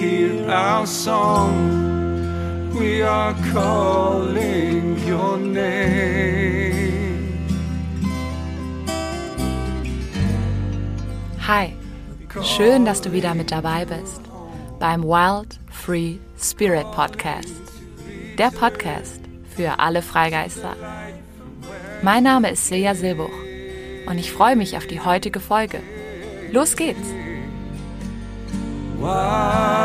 hear our song. We are calling your name. Hi, schön, dass du wieder mit dabei bist beim Wild Free Spirit Podcast. Der Podcast für alle Freigeister. Mein Name ist Silja Silbuch und ich freue mich auf die heutige Folge. Los geht's! Hallo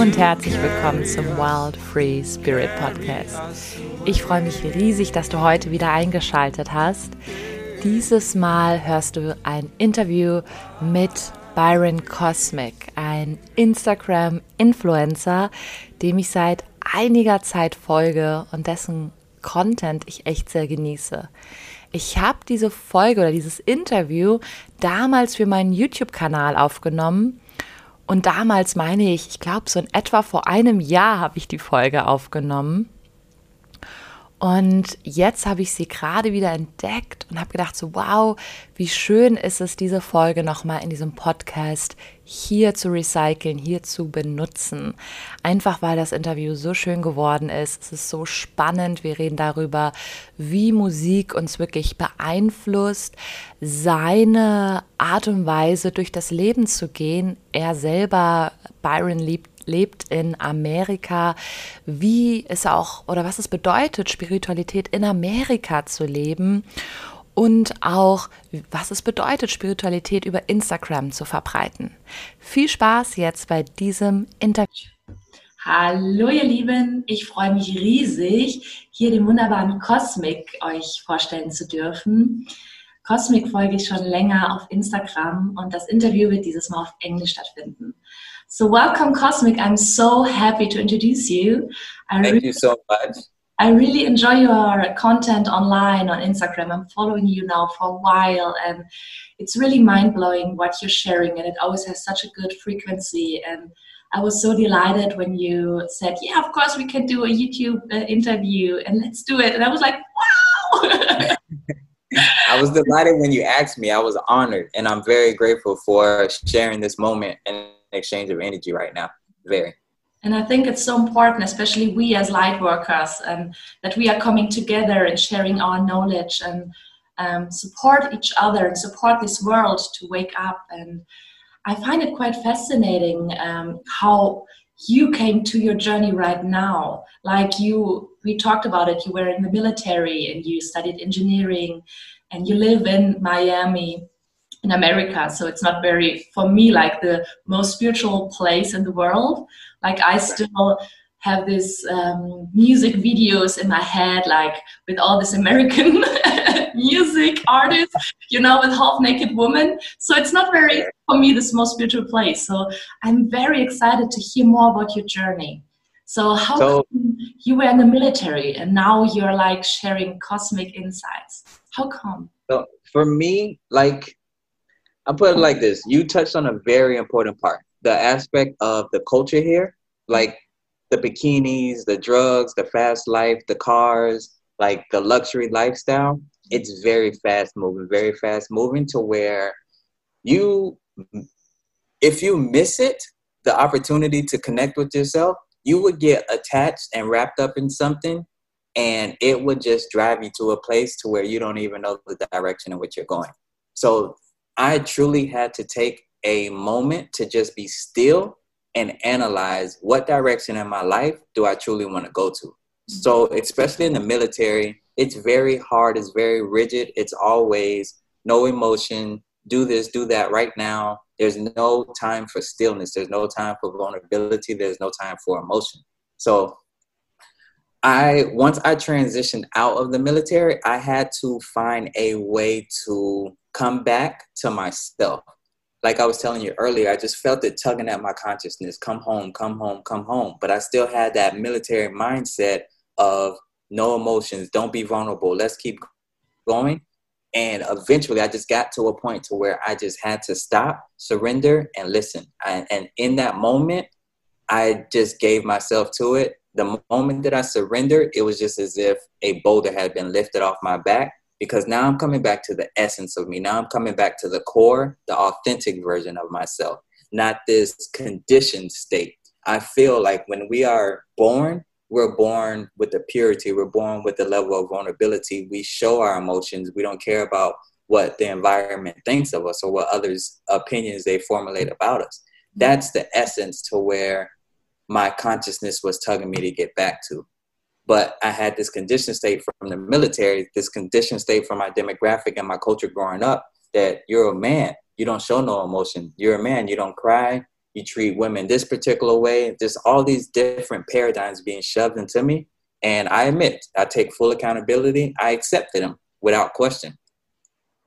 und herzlich willkommen zum Wild Free Spirit Podcast. Ich freue mich riesig, dass du heute wieder eingeschaltet hast. Dieses Mal hörst du ein Interview mit Byron Cosmic, ein Instagram-Influencer, dem ich seit einiger Zeit folge und dessen Content ich echt sehr genieße. Ich habe diese Folge oder dieses Interview damals für meinen YouTube-Kanal aufgenommen. Und damals meine ich, ich glaube, so in etwa vor einem Jahr habe ich die Folge aufgenommen. Und jetzt habe ich sie gerade wieder entdeckt und habe gedacht, so wow, wie schön ist es, diese Folge nochmal in diesem Podcast hier zu recyceln, hier zu benutzen. Einfach weil das Interview so schön geworden ist. Es ist so spannend. Wir reden darüber, wie Musik uns wirklich beeinflusst, seine Art und Weise durch das Leben zu gehen. Er selber, Byron liebt lebt in Amerika, wie es auch oder was es bedeutet, Spiritualität in Amerika zu leben und auch, was es bedeutet, Spiritualität über Instagram zu verbreiten. Viel Spaß jetzt bei diesem Interview. Hallo ihr Lieben, ich freue mich riesig, hier den wunderbaren Cosmic euch vorstellen zu dürfen. Cosmic folge ich schon länger auf Instagram und das Interview wird dieses Mal auf Englisch stattfinden. So welcome Cosmic, I'm so happy to introduce you. I Thank really, you so much. I really enjoy your content online on Instagram. I'm following you now for a while and it's really mind blowing what you're sharing and it always has such a good frequency and I was so delighted when you said, "Yeah, of course we can do a YouTube uh, interview and let's do it." And I was like, "Wow!" I was delighted when you asked me. I was honored, and I'm very grateful for sharing this moment and exchange of energy right now. Very. And I think it's so important, especially we as light workers, um, that we are coming together and sharing our knowledge and um, support each other and support this world to wake up. And I find it quite fascinating um, how you came to your journey right now. Like you, we talked about it, you were in the military and you studied engineering and you live in Miami in America. So it's not very, for me, like the most spiritual place in the world. Like I still have these um, music videos in my head, like with all this American music artists, you know, with half naked women. So it's not very, for me, this most spiritual place. So I'm very excited to hear more about your journey. So how so, you were in the military and now you're like sharing cosmic insights? How come? So for me, like I put it like this: you touched on a very important part, the aspect of the culture here, like the bikinis, the drugs, the fast life, the cars, like the luxury lifestyle. It's very fast moving, very fast moving to where you, if you miss it, the opportunity to connect with yourself, you would get attached and wrapped up in something and it would just drive you to a place to where you don't even know the direction in which you're going. So I truly had to take a moment to just be still and analyze what direction in my life do I truly want to go to. So, especially in the military, it's very hard, it's very rigid, it's always no emotion, do this, do that right now. There's no time for stillness, there's no time for vulnerability, there's no time for emotion. So, I once I transitioned out of the military, I had to find a way to come back to myself. Like I was telling you earlier, I just felt it tugging at my consciousness come home, come home, come home. But I still had that military mindset of no emotions, don't be vulnerable, let's keep going. And eventually, I just got to a point to where I just had to stop, surrender, and listen. And in that moment, I just gave myself to it. The moment that I surrendered, it was just as if a boulder had been lifted off my back because now I'm coming back to the essence of me. Now I'm coming back to the core, the authentic version of myself, not this conditioned state. I feel like when we are born, we're born with the purity, we're born with the level of vulnerability. We show our emotions. We don't care about what the environment thinks of us or what others' opinions they formulate about us. That's the essence to where my consciousness was tugging me to get back to. But I had this conditioned state from the military, this conditioned state from my demographic and my culture growing up that you're a man, you don't show no emotion. You're a man, you don't cry, you treat women this particular way. There's all these different paradigms being shoved into me. And I admit, I take full accountability. I accepted them without question.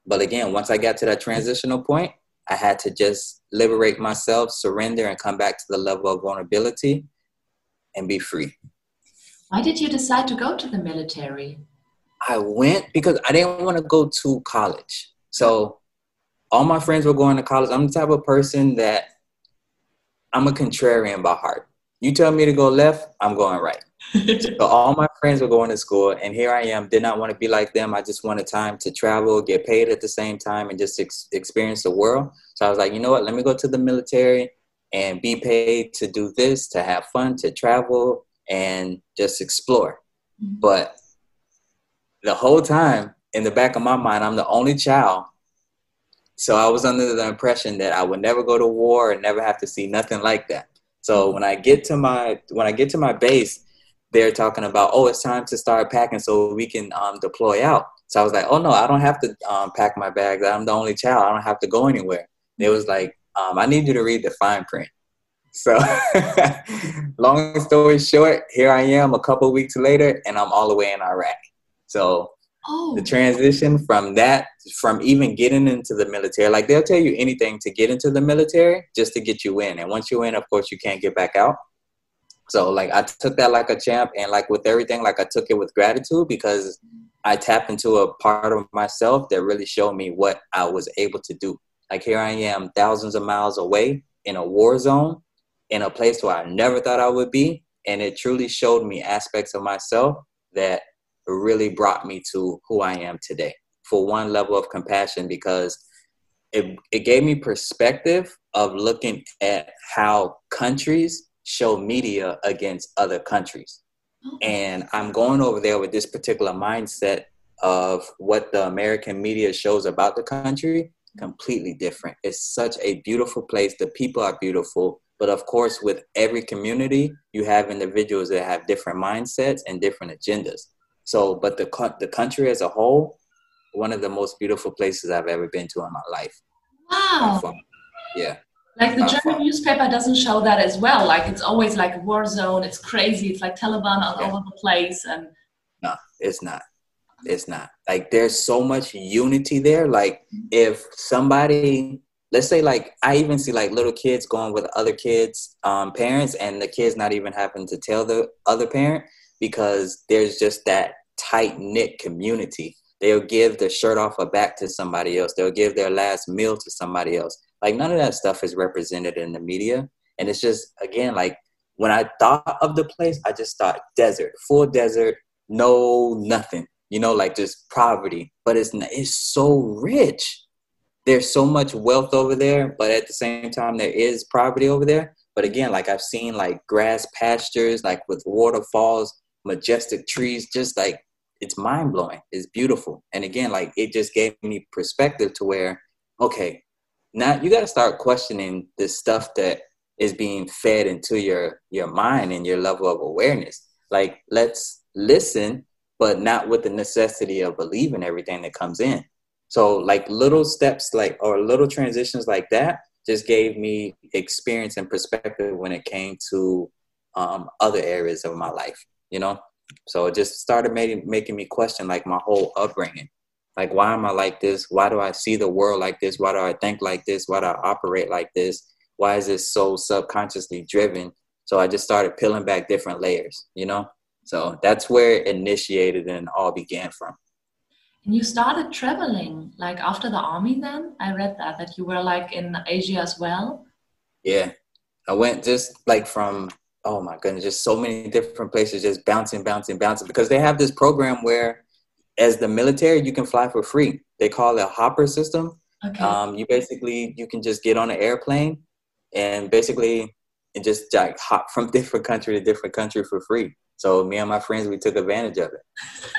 But again, once I got to that transitional point, I had to just liberate myself, surrender, and come back to the level of vulnerability and be free. Why did you decide to go to the military? I went because I didn't want to go to college. So all my friends were going to college. I'm the type of person that I'm a contrarian by heart. You tell me to go left, I'm going right. so all my friends were going to school, and here I am. Did not want to be like them. I just wanted time to travel, get paid at the same time, and just ex- experience the world. So I was like, you know what? Let me go to the military and be paid to do this, to have fun, to travel, and just explore. Mm-hmm. But the whole time, in the back of my mind, I'm the only child. So I was under the impression that I would never go to war and never have to see nothing like that. So when I get to my when I get to my base, they're talking about, oh, it's time to start packing so we can um, deploy out. So I was like, oh no, I don't have to um, pack my bags. I'm the only child. I don't have to go anywhere. It was like, um, I need you to read the fine print. So, long story short, here I am a couple weeks later, and I'm all the way in Iraq. So, oh. the transition from that, from even getting into the military, like they'll tell you anything to get into the military just to get you in. And once you're in, of course, you can't get back out. So like I took that like a champ and like with everything, like I took it with gratitude because I tapped into a part of myself that really showed me what I was able to do. Like here I am thousands of miles away in a war zone, in a place where I never thought I would be. And it truly showed me aspects of myself that really brought me to who I am today. For one level of compassion, because it, it gave me perspective of looking at how countries show media against other countries. Oh. And I'm going over there with this particular mindset of what the American media shows about the country completely different. It's such a beautiful place. The people are beautiful. But of course, with every community, you have individuals that have different mindsets and different agendas. So, but the, the country as a whole, one of the most beautiful places I've ever been to in my life. Wow. Yeah. Like the German newspaper doesn't show that as well. Like it's always like a war zone. It's crazy. It's like Taliban all yeah. over the place. And no, it's not. It's not. Like there's so much unity there. Like if somebody, let's say, like I even see like little kids going with other kids' um, parents, and the kids not even having to tell the other parent because there's just that tight knit community. They'll give the shirt off a back to somebody else. They'll give their last meal to somebody else like none of that stuff is represented in the media. And it's just again like when I thought of the place, I just thought desert, full desert, no nothing. You know, like just poverty. But it's it's so rich. There's so much wealth over there, but at the same time there is poverty over there. But again, like I've seen like grass pastures, like with waterfalls, majestic trees, just like it's mind blowing. It's beautiful. And again, like it just gave me perspective to where, okay, now you got to start questioning the stuff that is being fed into your your mind and your level of awareness like let's listen but not with the necessity of believing everything that comes in so like little steps like or little transitions like that just gave me experience and perspective when it came to um, other areas of my life you know so it just started making making me question like my whole upbringing like, why am I like this? Why do I see the world like this? Why do I think like this? Why do I operate like this? Why is this so subconsciously driven? So I just started peeling back different layers, you know? So that's where it initiated and all began from. And you started traveling like after the army then? I read that, that you were like in Asia as well. Yeah. I went just like from, oh my goodness, just so many different places, just bouncing, bouncing, bouncing, because they have this program where as the military, you can fly for free. They call it a hopper system. Okay. Um, you basically you can just get on an airplane and basically and just like hop from different country to different country for free. So me and my friends we took advantage of it.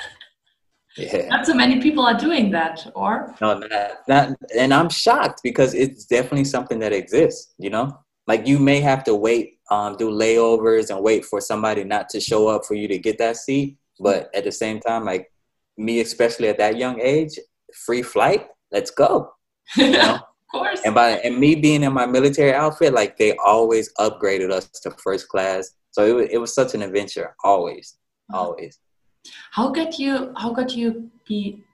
Yeah. Not so many people are doing that, or No, not, not and I'm shocked because it's definitely something that exists, you know? Like you may have to wait, um, do layovers and wait for somebody not to show up for you to get that seat. But at the same time, like me, especially at that young age, free flight, let's go. You know? of course. and by and me being in my military outfit, like they always upgraded us to first class. So it was, it was such an adventure, always, always. How got you? How got you be?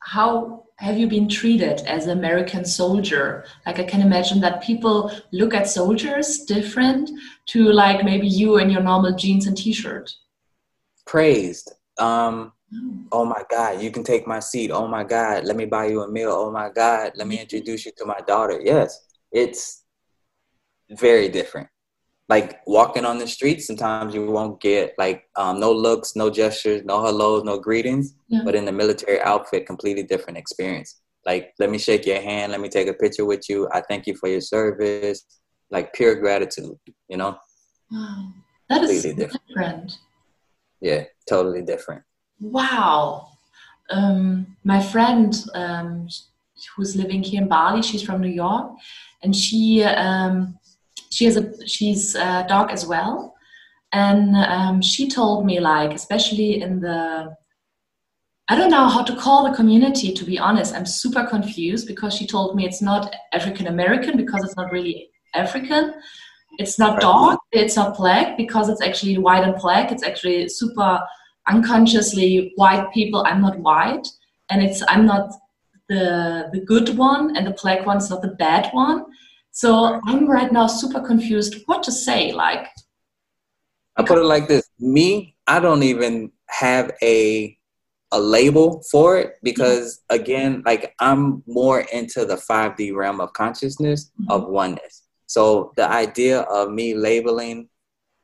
How have you been treated as an American soldier? Like I can imagine that people look at soldiers different to like maybe you in your normal jeans and t-shirt. Praised. Um, Oh. oh my God, you can take my seat. Oh my God, let me buy you a meal. Oh my God, let me introduce you to my daughter. Yes, it's very different. Like walking on the street, sometimes you won't get like um, no looks, no gestures, no hellos, no greetings. Yeah. But in the military outfit, completely different experience. Like, let me shake your hand, let me take a picture with you. I thank you for your service. Like pure gratitude, you know? Wow, that is Completely different. different. Yeah, totally different. Wow. Um, my friend um, who's living here in Bali, she's from New York, and she um, she has a she's a dog as well, and um, she told me like especially in the I don't know how to call the community to be honest. I'm super confused because she told me it's not African American because it's not really African. It's not dog, it's not black because it's actually white and black. It's actually super unconsciously white people. I'm not white, and it's I'm not the the good one, and the black one's not the bad one. So I'm right now super confused what to say. Like, I put it like this: me, I don't even have a a label for it because again, like I'm more into the 5D realm of consciousness mm-hmm. of oneness. So the idea of me labeling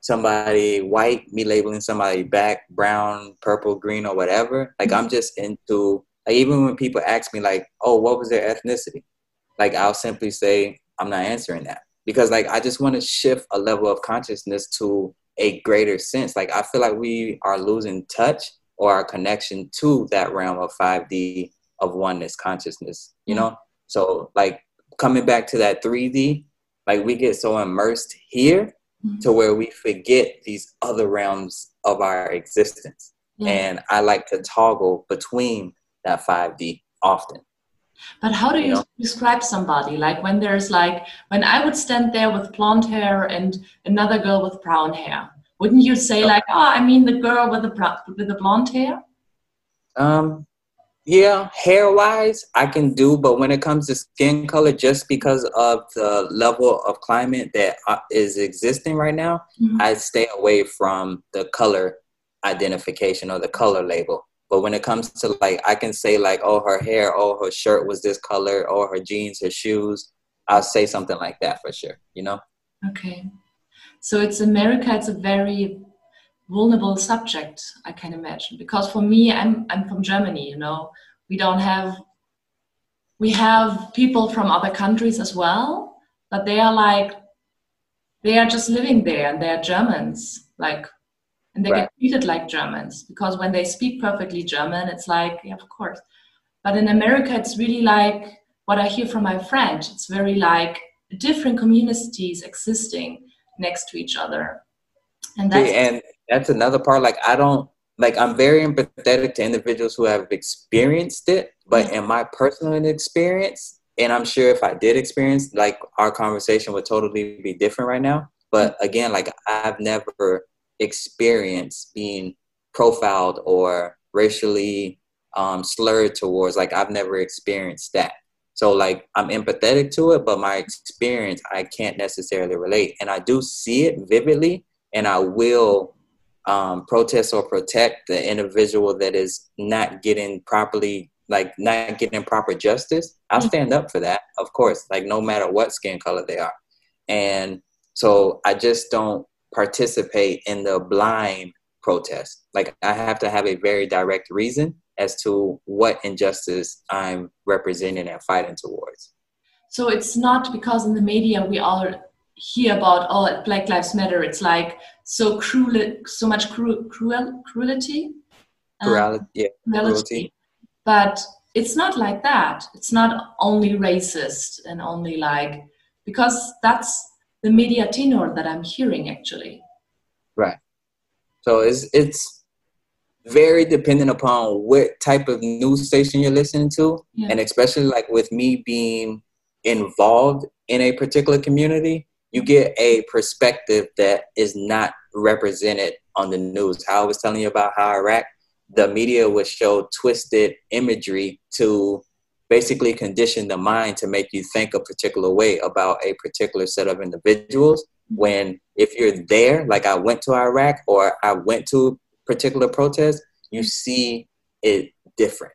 somebody white, me labeling somebody black, brown, purple, green, or whatever, like I'm mm-hmm. just into like even when people ask me like, oh, what was their ethnicity? Like I'll simply say, I'm not answering that. Because like I just want to shift a level of consciousness to a greater sense. Like I feel like we are losing touch or our connection to that realm of 5D of oneness consciousness, you know? So like coming back to that 3D, like we get so immersed here Mhm. to where we forget these other realms of our existence. yeah. And I like to toggle between that 5D often. But how do You know? describe somebody? Like when there's like when I would stand there with blonde hair and another girl with brown hair, wouldn't you say like, oh, I mean the girl with the with the blonde hair? Um, yeah, hair wise, I can do, but when it comes to skin color, just because of the level of climate that uh, existing right now, Mhm. I stay away from the color identification or the color label. But when it comes to like, I can say like, oh, her hair, oh, her shirt was this color, or her jeans, her shoes. I'll say something like that for sure. You know? Okay, so it's America. It's a very vulnerable subject, I can imagine. Because for me, I'm I'm from Germany. You know, we don't have we have people from other countries as well, but they are like they are just living there and they are Germans, like, and they Right. get treated like Germans because when they speak perfectly German, it's like, yeah, of course. But in America, it's really like what I hear from my friends. It's very like different communities existing next to each other, and that's See, and that's another part. Like I don't like I'm very empathetic to individuals who have experienced it, but in my personal experience, and I'm sure if I did experience, like our conversation would totally be different right now. But mm-hmm. again, like I've never experienced being profiled or racially um, slurred towards. Like I've never experienced that. So like I'm empathetic to it, but my experience I can't necessarily relate, and I do see it vividly, and I will um, protest or protect the individual that is not getting properly, like not getting proper justice. I'll stand up for that, of course, like no matter what skin color they are, and so I just don't participate in the blind protest. Like I have to have a very direct reason, as to what injustice I'm representing and fighting towards. So it's not because in the media we all hear about oh Black Lives Matter. It's like so cruel, so much cruel, cruel cruelty. Cruelty, um, yeah, cruelty. But it's not like that. It's not only racist and only like because that's the media tenor that I'm hearing actually. Right. So it's it's very dependent upon what type of news station you're listening to, yeah. and especially like with me being involved in a particular community, you get a perspective that is not represented on the news. How I was telling you about how Iraq, the media would show twisted imagery to basically condition the mind to make you think a particular way about a particular set of individuals. When if you're there, like I went to Iraq or I went to particular protest, you see it different.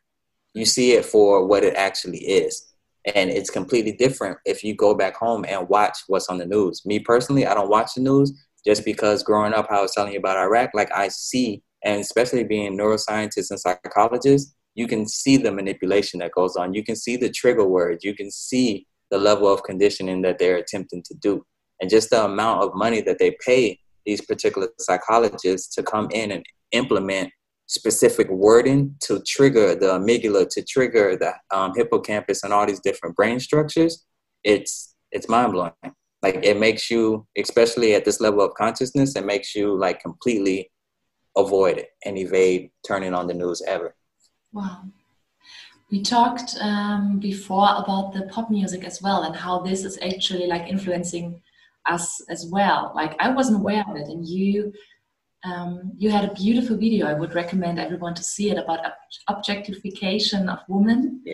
You see it for what it actually is. And it's completely different if you go back home and watch what's on the news. Me personally, I don't watch the news just because growing up, I was telling you about Iraq, like I see, and especially being neuroscientists and psychologists, you can see the manipulation that goes on. You can see the trigger words. You can see the level of conditioning that they're attempting to do. And just the amount of money that they pay these particular psychologists to come in and implement specific wording to trigger the amygdala, to trigger the um, hippocampus, and all these different brain structures, it's it's mind blowing. Like it makes you, especially at this level of consciousness, it makes you like completely avoid it and evade turning on the news ever. Wow. We talked um, before about the pop music as well and how this is actually like influencing us as well. Like I wasn't aware of it, and you um, you had a beautiful video. I would recommend everyone to see it about ob- objectification of women. Yeah.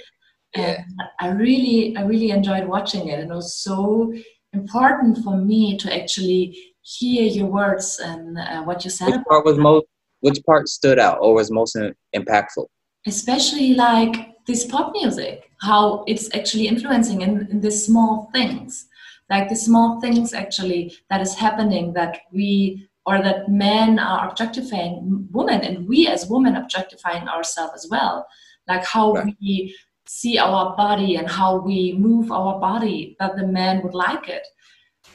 yeah. I really, I really enjoyed watching it, and it was so important for me to actually hear your words and uh, what you said. Which part was most? Which part stood out or was most impactful? Especially like this pop music, how it's actually influencing in, in the small things, like the small things actually that is happening that we or that men are objectifying women and we as women objectifying ourselves as well like how right. we see our body and how we move our body that the man would like it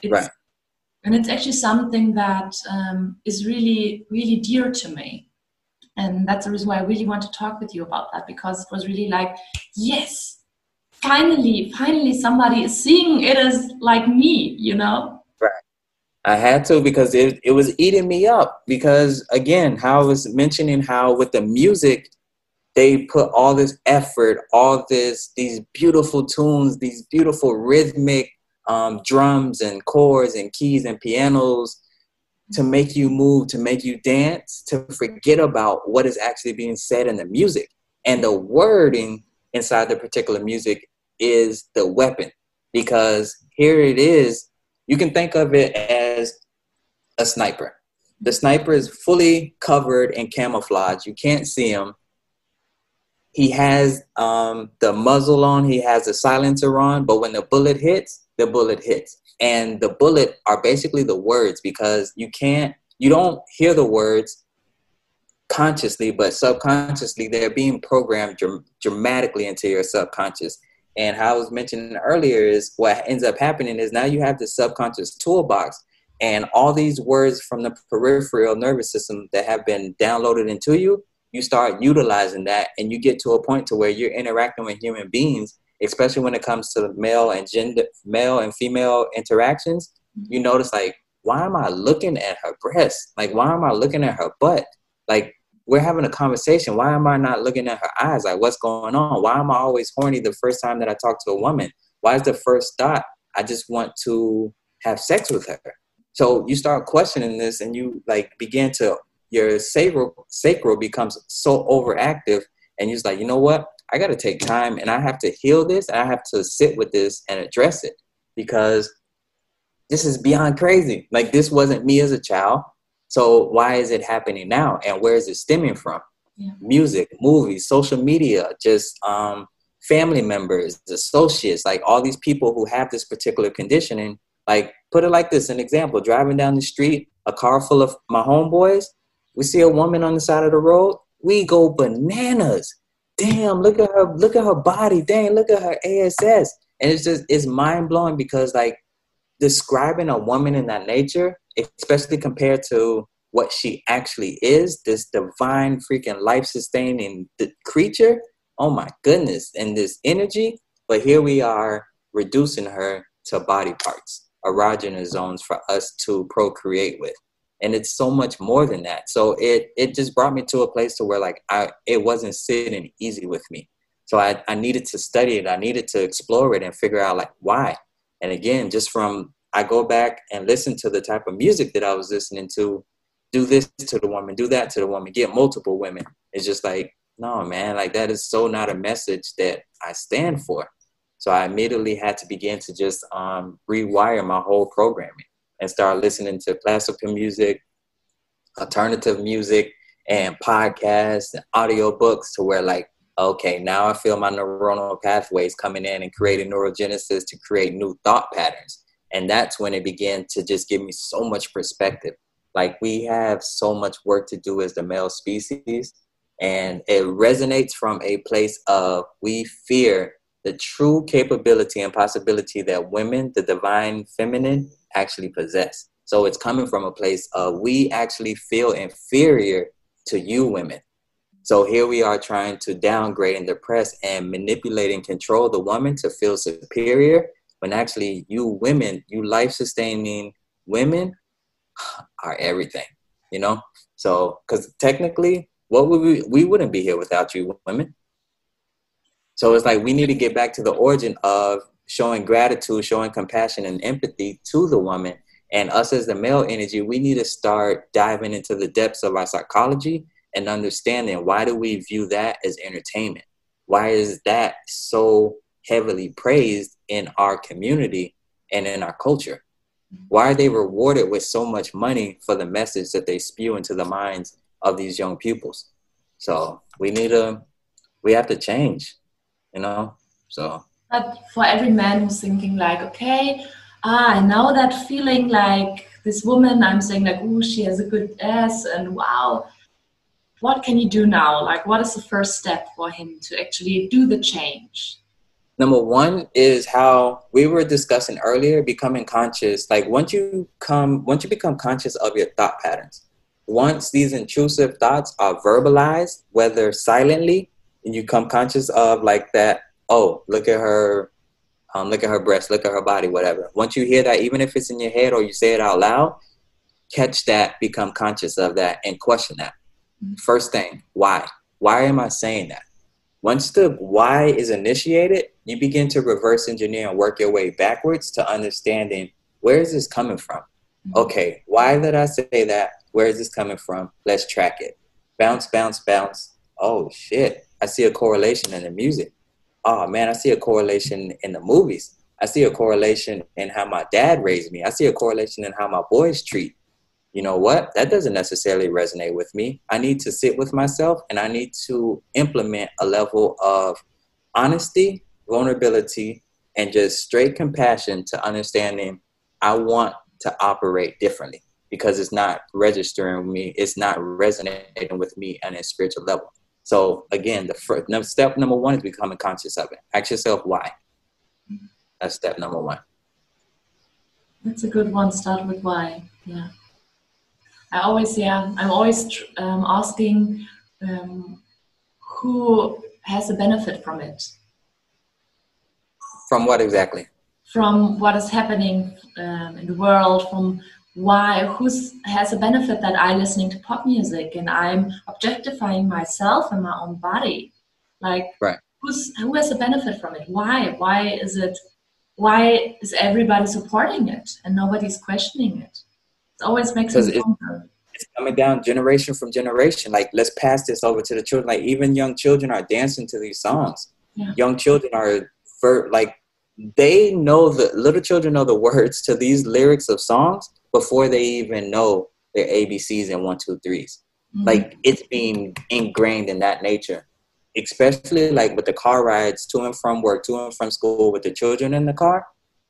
it's, right. and it's actually something that um, is really really dear to me and that's the reason why i really want to talk with you about that because it was really like yes finally finally somebody is seeing it as like me you know Right. I had to because it, it was eating me up. Because again, how I was mentioning how with the music, they put all this effort, all this, these beautiful tunes, these beautiful rhythmic um, drums and chords and keys and pianos to make you move, to make you dance, to forget about what is actually being said in the music. And the wording inside the particular music is the weapon because here it is you can think of it as a sniper. The sniper is fully covered in camouflage. You can't see him. He has um, the muzzle on, he has the silencer on, but when the bullet hits, the bullet hits. And the bullet are basically the words because you can't, you don't hear the words consciously, but subconsciously, they're being programmed dr- dramatically into your subconscious. And how I was mentioning earlier is what ends up happening is now you have the subconscious toolbox and all these words from the peripheral nervous system that have been downloaded into you, you start utilizing that and you get to a point to where you're interacting with human beings, especially when it comes to male and gender male and female interactions, you notice like, why am I looking at her breast? Like why am I looking at her butt? Like we're having a conversation. Why am I not looking at her eyes? Like, what's going on? Why am I always horny the first time that I talk to a woman? Why is the first thought I just want to have sex with her? So you start questioning this, and you like begin to your sacral sacral becomes so overactive, and you're like, you know what? I got to take time, and I have to heal this, and I have to sit with this and address it because this is beyond crazy. Like this wasn't me as a child so why is it happening now? And where is it stemming from? Yeah. Music, movies, social media, just um, family members, associates, like all these people who have this particular conditioning. Like, put it like this: an example, driving down the street, a car full of my homeboys, we see a woman on the side of the road, we go bananas. Damn, look at her, look at her body, dang, look at her ASS. And it's just it's mind blowing because like describing a woman in that nature, especially compared to what she actually is, this divine freaking life sustaining creature. Oh my goodness. And this energy. But here we are reducing her to body parts, erogenous zones for us to procreate with. And it's so much more than that. So it it just brought me to a place to where like I it wasn't sitting easy with me. So I, I needed to study it. I needed to explore it and figure out like why. And again, just from I go back and listen to the type of music that I was listening to, do this to the woman, do that to the woman, get multiple women. It's just like, no, man, like that is so not a message that I stand for. So I immediately had to begin to just um, rewire my whole programming and start listening to classical music, alternative music, and podcasts and audiobooks to where like, okay, now I feel my neuronal pathways coming in and creating neurogenesis to create new thought patterns. And that's when it began to just give me so much perspective. Like we have so much work to do as the male species. And it resonates from a place of we fear the true capability and possibility that women, the divine feminine, actually possess. So it's coming from a place of we actually feel inferior to you women. So here we are trying to downgrade and depress and manipulate and control the woman to feel superior when actually you women, you life sustaining women are everything, you know? So, because technically, what would we, we wouldn't be here without you women. So it's like we need to get back to the origin of showing gratitude, showing compassion and empathy to the woman. And us as the male energy, we need to start diving into the depths of our psychology and understanding why do we view that as entertainment? Why is that so heavily praised in our community and in our culture? Mm-hmm. Why are they rewarded with so much money for the message that they spew into the minds of these young pupils? So we need to, we have to change you know so but for every man who's thinking like okay ah, i know that feeling like this woman i'm saying like oh she has a good ass and wow. What can you do now? Like what is the first step for him to actually do the change? Number one is how we were discussing earlier becoming conscious. Like once you come once you become conscious of your thought patterns once these intrusive thoughts are verbalized whether silently and you come conscious of like that oh look at her um, look at her breast look at her body whatever. Once you hear that even if it's in your head or you say it out loud catch that become conscious of that and question that. Mm-hmm. first thing why? Why am i saying that? Once the why is initiated you begin to reverse engineer and work your way backwards to understanding where is this coming from? Mm-hmm. okay why did i say that? Where is this coming from? Let's track it. Bounce bounce bounce. Oh shit. I see a correlation in the music. Oh man, I see a correlation in the movies. I see a correlation in how my dad raised me. I see a correlation in how my boys treat. You know what? That doesn't necessarily resonate with me. I need to sit with myself and I need to implement a level of honesty, vulnerability, and just straight compassion to understanding I want to operate differently because it's not registering with me, it's not resonating with me on a spiritual level. So again, the first step number one is becoming conscious of it. Ask yourself why. That's step number one. That's a good one. Start with why. Yeah. I always, yeah, I'm always um, asking um, who has a benefit from it. From what exactly? From what is happening um, in the world, from why who's has a benefit that i listening to pop music and i'm objectifying myself and my own body? Like right. who's who has a benefit from it? Why? Why is it why is everybody supporting it and nobody's questioning it? It always makes me wonder. it's coming down generation from generation. Like let's pass this over to the children. Like even young children are dancing to these songs. Yeah. young children are for like they know the little children know the words to these lyrics of songs before they even know their ABCs and one, two, threes. Mm-hmm. Like it's being ingrained in that nature, especially like with the car rides to and from work, to and from school with the children in the car.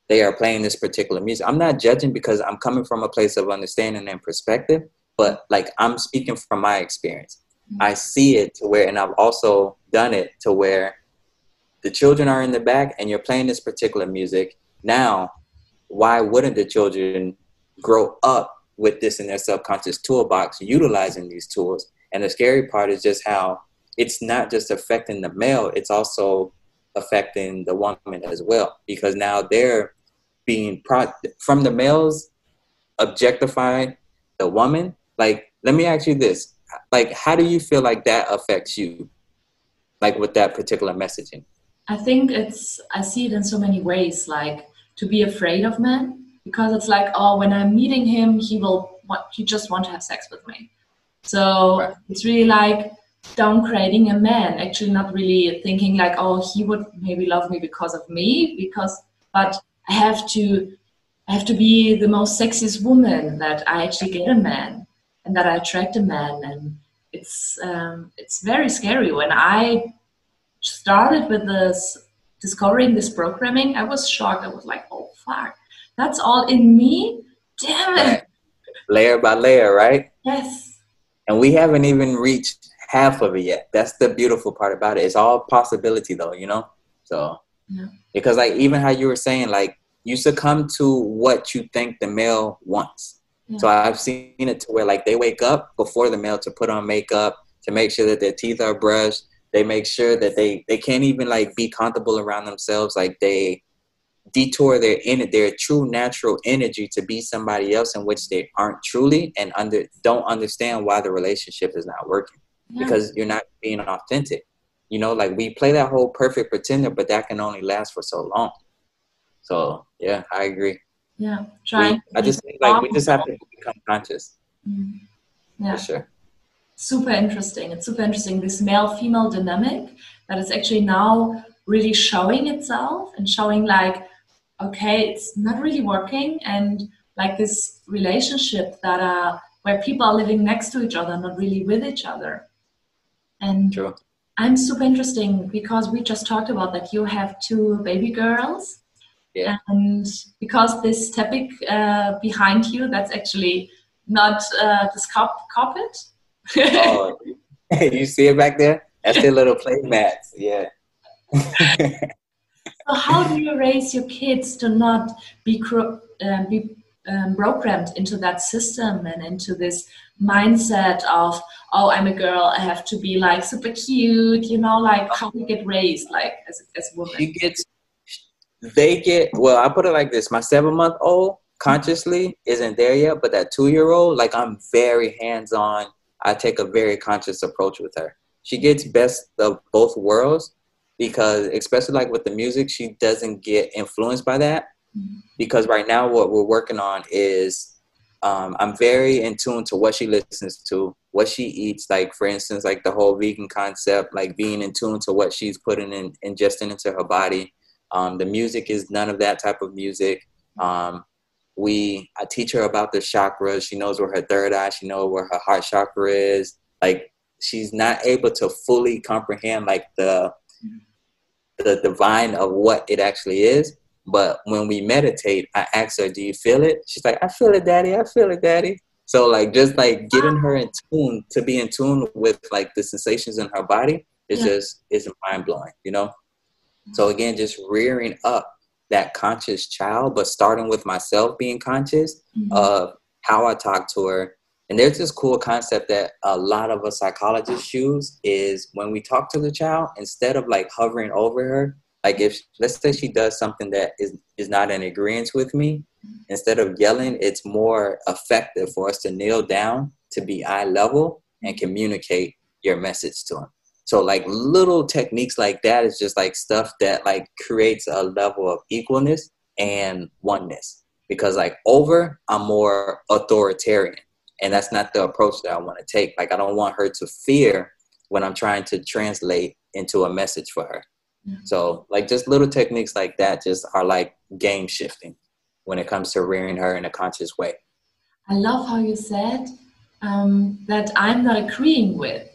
They are playing this particular music. I'm not judging because I'm coming from a place of understanding and perspective, but like I'm speaking from my experience. I see it to where, and I've also done it to where the children are in the back and you're playing this particular music. Now, why wouldn't the children grow up with this in their subconscious toolbox, utilizing these tools? And the scary part is just how it's not just affecting the male, it's also affecting the woman as well, because now they're being pro- from the males objectify the woman. Like, let me ask you this. Like how do you feel like that affects you? Like with that particular messaging? I think it's i see it in so many ways. Like to be afraid of men because it's like oh when i'm meeting him he will want he just want to have sex with me so right. it's really like downgrading a man actually not really thinking like oh he would maybe love me because of me because but i have to i have to be the most sexiest woman that i actually get a man and that I attract a man. And it's um, it's very scary. When I started with this discovering this programming, I was shocked. I was like, oh fuck, that's all in me. Damn it. Layer by layer, right? Yes. And we haven't even reached half of it yet. That's the beautiful part about it. It's all possibility though, you know? So yeah. because like even how you were saying, like you succumb to what you think the male wants. So I've seen it to where like they wake up before the male to put on makeup to make sure that their teeth are brushed. They make sure that they they can't even like be comfortable around themselves. Like they detour their in their true natural energy to be somebody else in which they aren't truly and under don't understand why the relationship is not working yeah. because you're not being authentic. You know, like we play that whole perfect pretender, but that can only last for so long. So yeah, I agree yeah trying i just think like we just have to become conscious mm. yeah For sure super interesting it's super interesting this male female dynamic that is actually now really showing itself and showing like okay it's not really working and like this relationship that uh where people are living next to each other not really with each other and True. i'm super interesting because we just talked about that you have two baby girls yeah. And because this topic uh, behind you, that's actually not uh, this carp- carpet. oh, you see it back there? That's their little play mats. Yeah. so how do you raise your kids to not be uh, be um, programmed into that system and into this mindset of oh i'm a girl i have to be like super cute you know like how we get raised like as, as a woman? She gets they get well i put it like this my seven month old consciously isn't there yet but that two year old like i'm very hands on i take a very conscious approach with her. She gets best of both worlds because especially like with the music she doesn't get influenced by that mm-hmm. because right now what we're working on is um, i'm very in tune to what she listens to what she eats like for instance like the whole vegan concept like being in tune to what she's putting in ingesting into her body um, the music is none of that type of music. Um, we I teach her about the chakras. She knows where her third eye. She knows where her heart chakra is. Like she's not able to fully comprehend like the the divine of what it actually is. But when we meditate, I ask her, "Do you feel it?" She's like, "I feel it, Daddy. I feel it, Daddy." So like just like getting her in tune to be in tune with like the sensations in her body is yeah. just is mind blowing, you know. So again, just rearing up that conscious child, but starting with myself being conscious mm-hmm. of how I talk to her. And there's this cool concept that a lot of us psychologists use is when we talk to the child, instead of like hovering over her, like if let's say she does something that is is not in agreement with me, instead of yelling, it's more effective for us to kneel down to be eye level and communicate your message to them. So like little techniques like that is just like stuff that like creates a level of equalness and oneness. Because like over, I'm more authoritarian. And that's not the approach that I want to take. Like I don't want her to fear when I'm trying to translate into a message for her. So like just little techniques like that just are like game shifting when it comes to rearing her in a conscious way. I love how you said um, that I'm not agreeing with.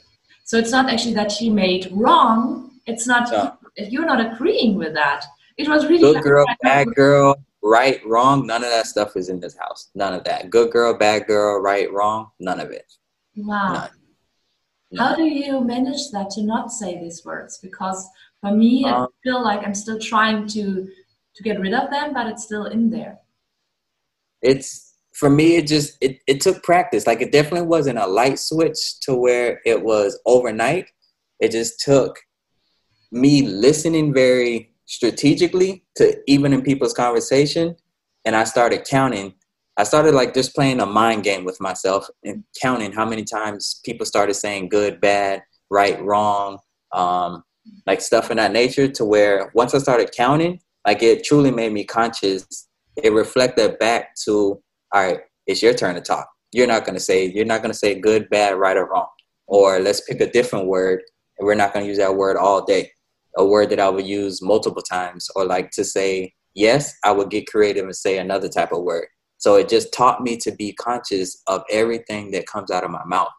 So it's not actually that she made wrong. It's not no. if you're not agreeing with that. It was really good like girl, bad girl, right, wrong. None of that stuff is in this house. None of that. Good girl, bad girl, right, wrong. None of it. Wow. None. How do you manage that to not say these words? Because for me, um, I feel like I'm still trying to to get rid of them, but it's still in there. It's for me. It just it it took practice. Like it definitely wasn't a light switch to where it was overnight. It just took me listening very strategically to even in people's conversation, and I started counting I started like just playing a mind game with myself and counting how many times people started saying good, bad, right, wrong, um, like stuff in that nature. To where once I started counting, like it truly made me conscious. It reflected back to, all right, it's your turn to talk. You're not gonna say you're not gonna say good, bad, right, or wrong. Or let's pick a different word, and we're not gonna use that word all day. A word that I would use multiple times, or like to say yes, I would get creative and say another type of word so it just taught me to be conscious of everything that comes out of my mouth.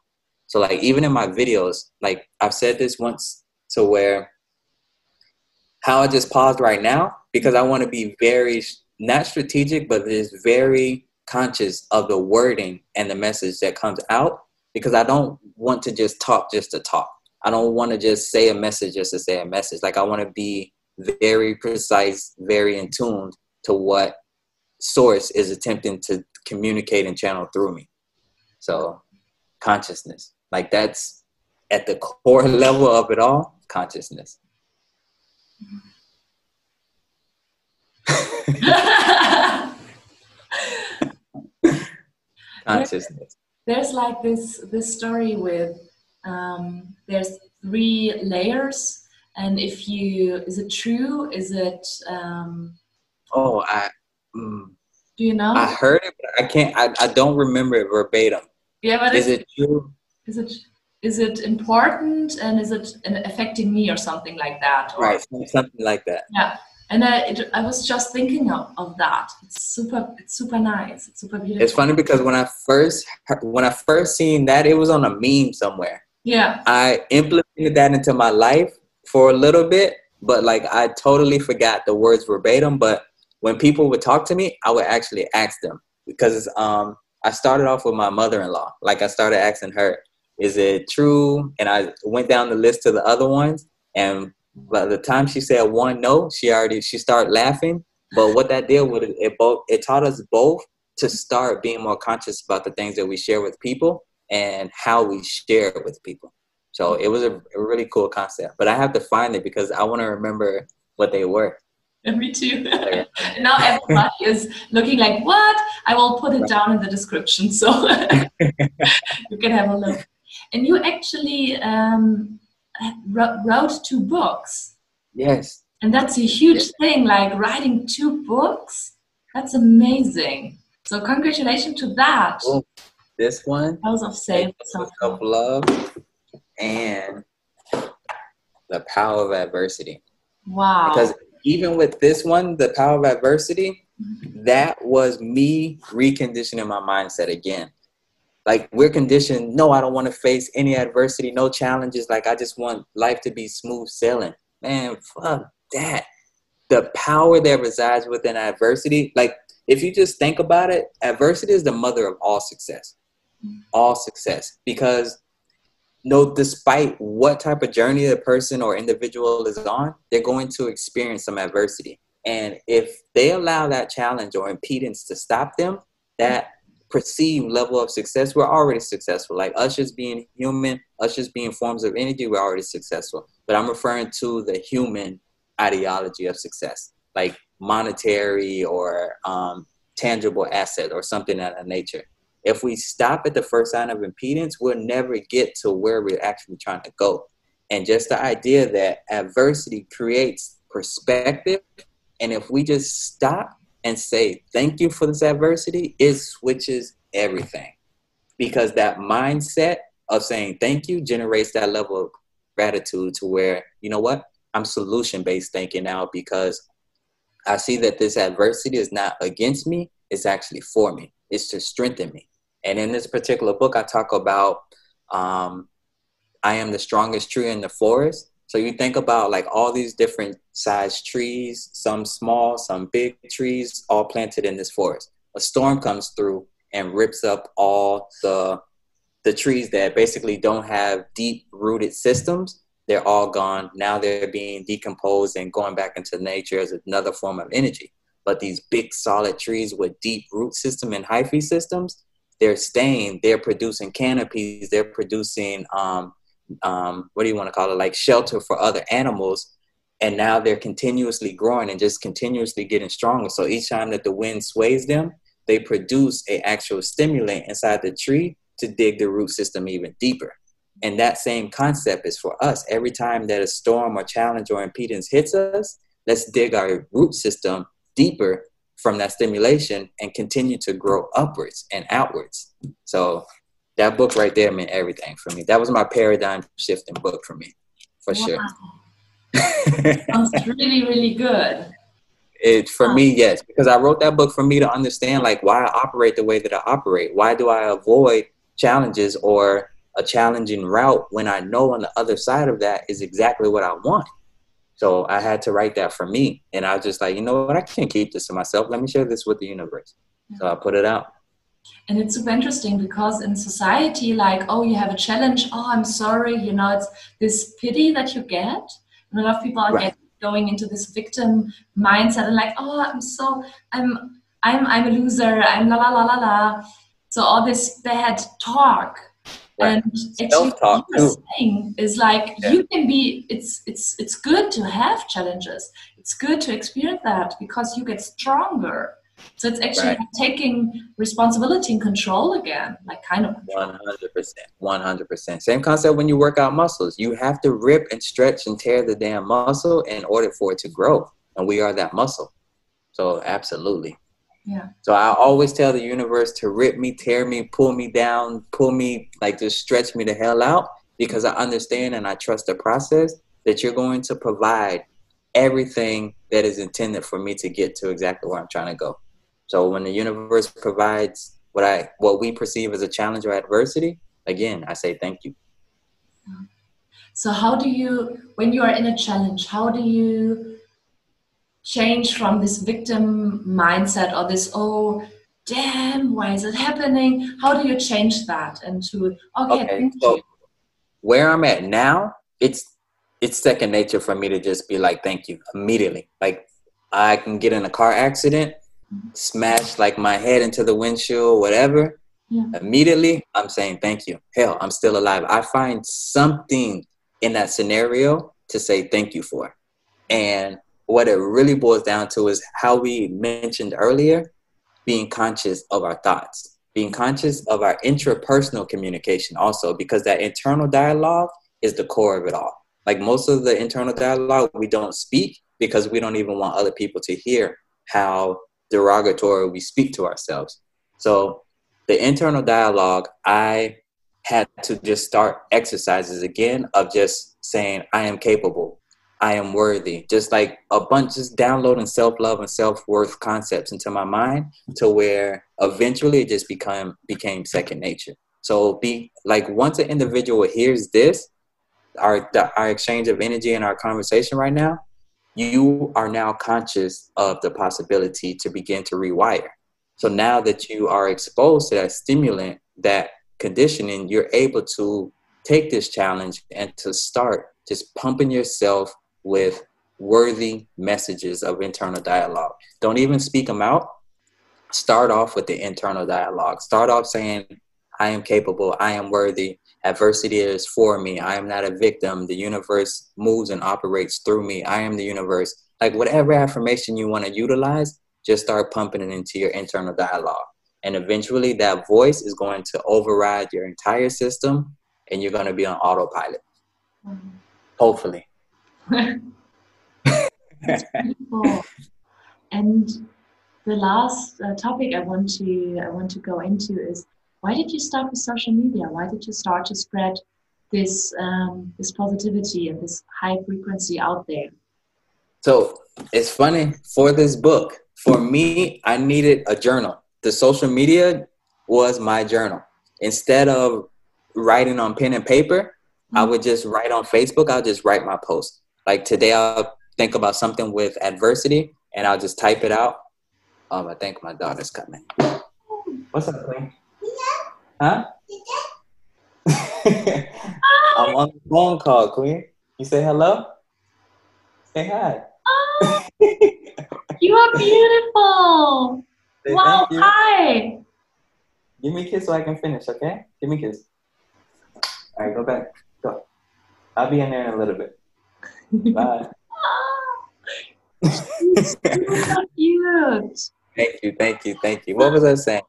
So like even in my videos, like I've said this once to where how I just paused right now because I want to be very not strategic, but just very conscious of the wording and the message that comes out because I don't want to just talk just to talk. I don't want to just say a message just to say a message. Like I want to be very precise, very in tune to what source is attempting to communicate and channel through me. So consciousness, like that's at the core level of it all, consciousness. consciousness. There's like this this story with um, there's three layers, and if you is it true? Is it um, oh I Mm. Do you know? I heard it, but I can't. I, I don't remember it verbatim. Yeah, but is it true? Is it is it important and is it affecting me or something like that? Or, right, something like that. Yeah, and I, it, I was just thinking of, of that. It's super. It's super nice. It's super beautiful. It's funny because when I first when I first seen that, it was on a meme somewhere. Yeah. I implemented that into my life for a little bit, but like I totally forgot the words verbatim. But when people would talk to me, I would actually ask them because um, I started off with my mother-in-law. Like I started asking her, "Is it true?" And I went down the list to the other ones, and by the time she said one no, she already she started laughing. But what that did was it, it both it taught us both to start being more conscious about the things that we share with people and how we share it with people. So it was a, a really cool concept. But I have to find it because I want to remember what they were. Me too. now everybody is looking like, what? I will put it down in the description so you can have a look. And you actually um, wrote two books. Yes. And that's a huge thing, like writing two books. That's amazing. So congratulations to that. Oh, this one. House of Safe. Of Love and the Power of Adversity. Wow. Because even with this one, the power of adversity, that was me reconditioning my mindset again. Like we're conditioned, no, I don't want to face any adversity, no challenges. Like I just want life to be smooth sailing. Man, fuck that. The power that resides within adversity, like if you just think about it, adversity is the mother of all success. All success. Because no, despite what type of journey the person or individual is on, they're going to experience some adversity. And if they allow that challenge or impedance to stop them, that perceived level of success, we're already successful. Like us just being human, us just being forms of energy, we're already successful. But I'm referring to the human ideology of success, like monetary or um, tangible asset or something of that nature. If we stop at the first sign of impedance, we'll never get to where we're actually trying to go. And just the idea that adversity creates perspective. And if we just stop and say, thank you for this adversity, it switches everything. Because that mindset of saying thank you generates that level of gratitude to where, you know what, I'm solution based thinking now because I see that this adversity is not against me, it's actually for me, it's to strengthen me. And in this particular book, I talk about um, I am the strongest tree in the forest. So you think about like all these different size trees, some small, some big trees, all planted in this forest. A storm comes through and rips up all the the trees that basically don't have deep rooted systems, they're all gone. Now they're being decomposed and going back into nature as another form of energy. But these big solid trees with deep root system and hyphae systems, they're staying, they're producing canopies, they're producing um, um, what do you want to call it, like shelter for other animals. And now they're continuously growing and just continuously getting stronger. So each time that the wind sways them, they produce a actual stimulant inside the tree to dig the root system even deeper. And that same concept is for us. Every time that a storm or challenge or impedance hits us, let's dig our root system deeper from that stimulation and continue to grow upwards and outwards. So that book right there meant everything for me. That was my paradigm shifting book for me, for wow. sure. Sounds really, really good. It for me, yes, because I wrote that book for me to understand like why I operate the way that I operate. Why do I avoid challenges or a challenging route when I know on the other side of that is exactly what I want? So I had to write that for me, and I was just like, you know what, I can't keep this to myself. Let me share this with the universe. So I put it out. And it's super interesting because in society, like, oh, you have a challenge. Oh, I'm sorry. You know, it's this pity that you get. And a lot of people are right. going into this victim mindset and like, oh, I'm so, I'm, I'm, I'm a loser. I'm la la la la la. So all this bad talk. Right. And actually, what you're saying is like yeah. you can be. It's it's it's good to have challenges. It's good to experience that because you get stronger so it's actually right. taking responsibility and control again, like kind of. One hundred percent, one hundred percent. Same concept when you work out muscles. You have to rip and stretch and tear the damn muscle in order for it to grow, and we are that muscle. So absolutely. Yeah. So I always tell the universe to rip me, tear me, pull me down, pull me, like just stretch me the hell out because I understand and I trust the process that you're going to provide everything that is intended for me to get to exactly where I'm trying to go. So when the universe provides what I what we perceive as a challenge or adversity, again, I say thank you. So how do you when you are in a challenge, how do you change from this victim mindset or this oh damn why is it happening how do you change that into okay, okay so you. where i'm at now it's it's second nature for me to just be like thank you immediately like i can get in a car accident mm-hmm. smash like my head into the windshield, whatever, yeah. immediately I'm saying thank you. Hell, I'm still alive. I find something in that scenario to say thank you for. And what it really boils down to is how we mentioned earlier being conscious of our thoughts, being conscious of our intrapersonal communication also, because that internal dialogue is the core of it all. Like most of the internal dialogue, we don't speak because we don't even want other people to hear how derogatory we speak to ourselves. So the internal dialogue, I had to just start exercises again of just saying, I am capable. I am worthy. Just like a bunch, just downloading self love and self worth concepts into my mind to where eventually it just become became second nature. So be like once an individual hears this, our our exchange of energy and our conversation right now, you are now conscious of the possibility to begin to rewire. So now that you are exposed to that stimulant, that conditioning, you're able to take this challenge and to start just pumping yourself with worthy messages of internal dialogue. Don't even speak them out. Start off with the internal dialogue. Start off saying, I am capable, I am worthy, adversity is for me. I am not a victim. The universe moves and operates through me. I am the universe. Like whatever affirmation you want to utilize, just start pumping it into your internal dialogue. And eventually that voice is going to override your entire system and you're going to be on autopilot. Mm-hmm. Hopefully. And the last uh, topic I want to I want to go into is why did you start with social media? Why did you start to spread this um, this positivity and this high frequency out there? So it's funny for this book. For me, I needed a journal. The social media was my journal. Instead of writing on pen and paper, mm-hmm. I would just write on Facebook. I'll just write my post. Like today, I'll think about something with adversity, and I'll just type it out. Um, I think my daughter's coming. What's up, Queen? Huh? I'm on the phone call, Queen. You say hello? Say hi. Oh, you are beautiful. Say wow, hi. Give me a kiss so I can finish, okay? Give me a kiss. All right, go back. Go. I'll be in there in a little bit. Bye. so cute. thank you, thank you, thank you. What was I saying?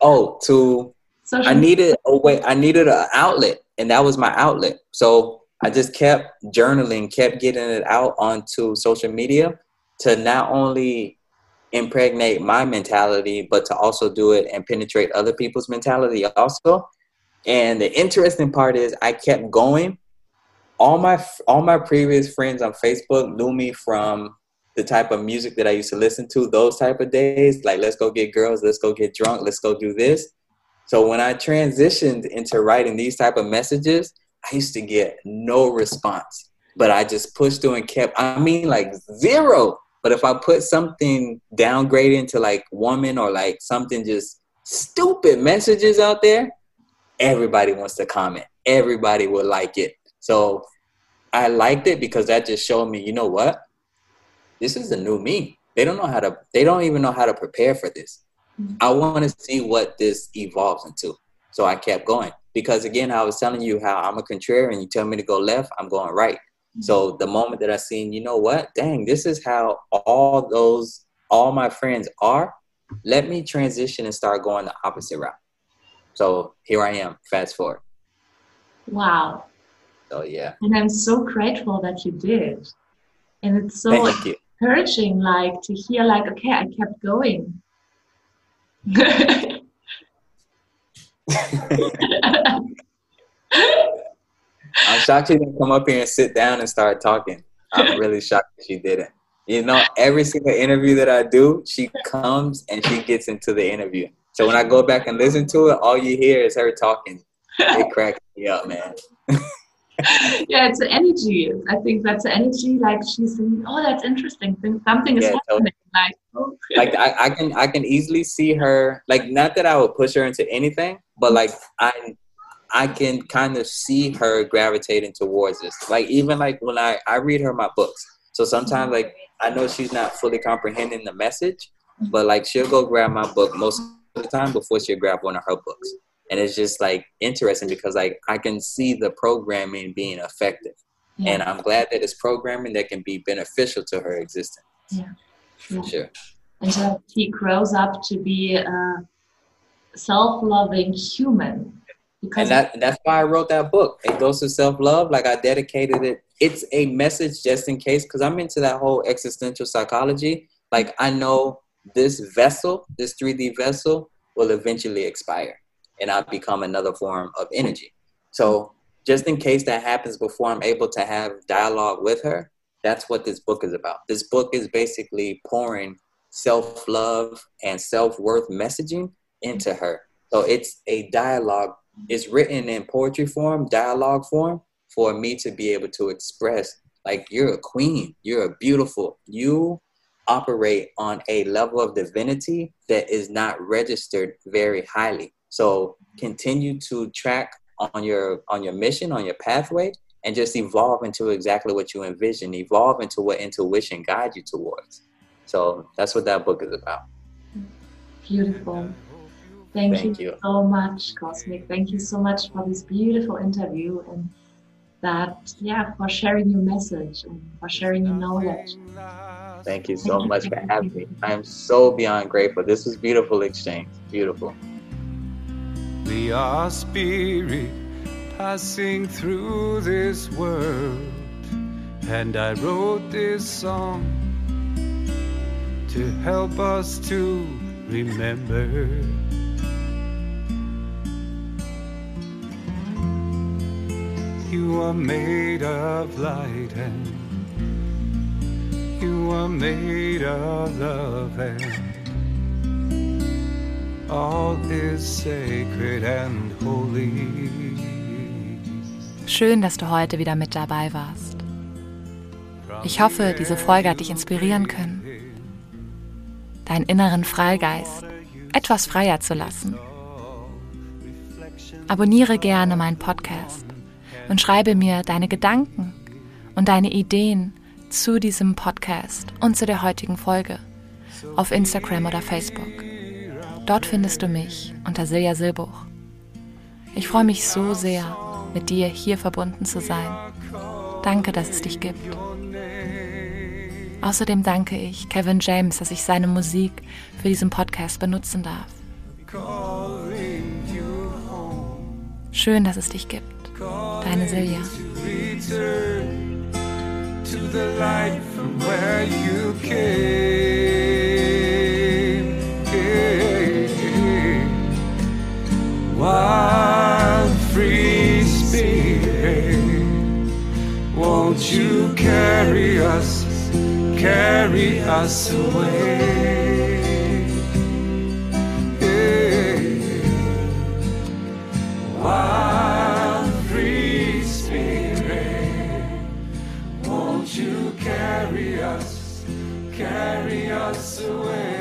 Oh, to Social I needed a way. I needed an outlet, and that was my outlet. So I just kept journaling, kept getting it out onto social media to not only impregnate my mentality, but to also do it and penetrate other people's mentality also. And the interesting part is, I kept going. All my all my previous friends on Facebook knew me from the type of music that I used to listen to those type of days. Like, let's go get girls, let's go get drunk, let's go do this. So when I transitioned into writing these type of messages, I used to get no response. But I just pushed through and kept, I mean like zero. But if I put something downgrading to like woman or like something just stupid messages out there, everybody wants to comment. Everybody will like it. So I liked it because that just showed me, you know what? This is the new me. They don't know how to, they don't even know how to prepare for this. Mm-hmm. I want to see what this evolves into. So I kept going because again, I was telling you how I'm a contrarian. You tell me to go left, I'm going right. Mm-hmm. So the moment that I seen, you know what, dang, this is how all those, all my friends are. Let me transition and start going the opposite route. So here I am. Fast forward. Wow. So yeah, And I'm so grateful that you did. And it's so thank you. encouraging, like to hear, like, okay, I kept going. I'm shocked she didn't come up here and sit down and start talking. I'm really shocked that she didn't. You know, every single interview that I do, she comes and she gets into the interview. So when I go back and listen to it, all you hear is her talking. It cracks me up, man. yeah, it's the energy. I think that's the energy. Like she's saying, "Oh, that's interesting. Something is Yeah, happening." Like, oh. Like I, I can I can easily see her like not that I would push her into anything, but like I I can kind of see her gravitating towards this. Like even like when I, I read her my books. So sometimes like I know she's not fully comprehending the message, but like she'll go grab my book most of the time before she'll grab one of her books. And it's just like interesting because like I can see the programming being effective. yeah, And I'm glad that it's programming that can be beneficial to her existence. yeah. For sure. and that he grows up to be a self-loving human. Because and that that's why I wrote that book. It goes to self love. Like I dedicated it. It's a message just in case, because I'm into that whole existential psychology. Like I know this vessel, this 3D vessel, will eventually expire, and I'll become another form of energy. So just in case that happens before I'm able to have dialogue with her, that's what this book is about. This book is basically pouring self love and self worth messaging into her. So it's a dialogue it's written in poetry form, dialogue form, for me to be able to express like you're a queen, you're a beautiful, you operate on a level of divinity that is not registered very highly. So continue to track on your on your mission, on your pathway, and just evolve into exactly what you envision, evolve into what intuition guides you towards. So that's what that book is about. beautiful. Thank, Thank you, you. so much, Cosmic. Thank you so much for this beautiful interview and that, yeah, for sharing your message and for sharing your knowledge. Thank you so much for having me. I am so beyond grateful. This was beautiful exchange. Beautiful. We are spirit passing through this world. And I wrote this song to help us to remember. You are made of light and you are made of love and all is sacred and holy. Schön, dass du heute wieder mit dabei warst. Ich hoffe, diese Folge hat dich inspirieren können, deinen inneren Freigeist etwas freier zu lassen Abonniere gerne meinen Podcast und schreibe mir deine Gedanken und deine Ideen zu diesem Podcast und zu der heutigen Folge auf Instagram oder Facebook. Dort findest du mich unter Silja Silbuch. Ich freue mich so sehr, mit dir hier verbunden zu sein. Danke, dass es dich gibt. Außerdem danke ich Kevin James, dass ich seine Musik für diesen Podcast benutzen darf. Schön, dass es dich gibt. Deine Silja. to the light from where you came. Wild free spirit, won't you carry us, carry us away? Wild free spirit, won't you carry us, carry us away?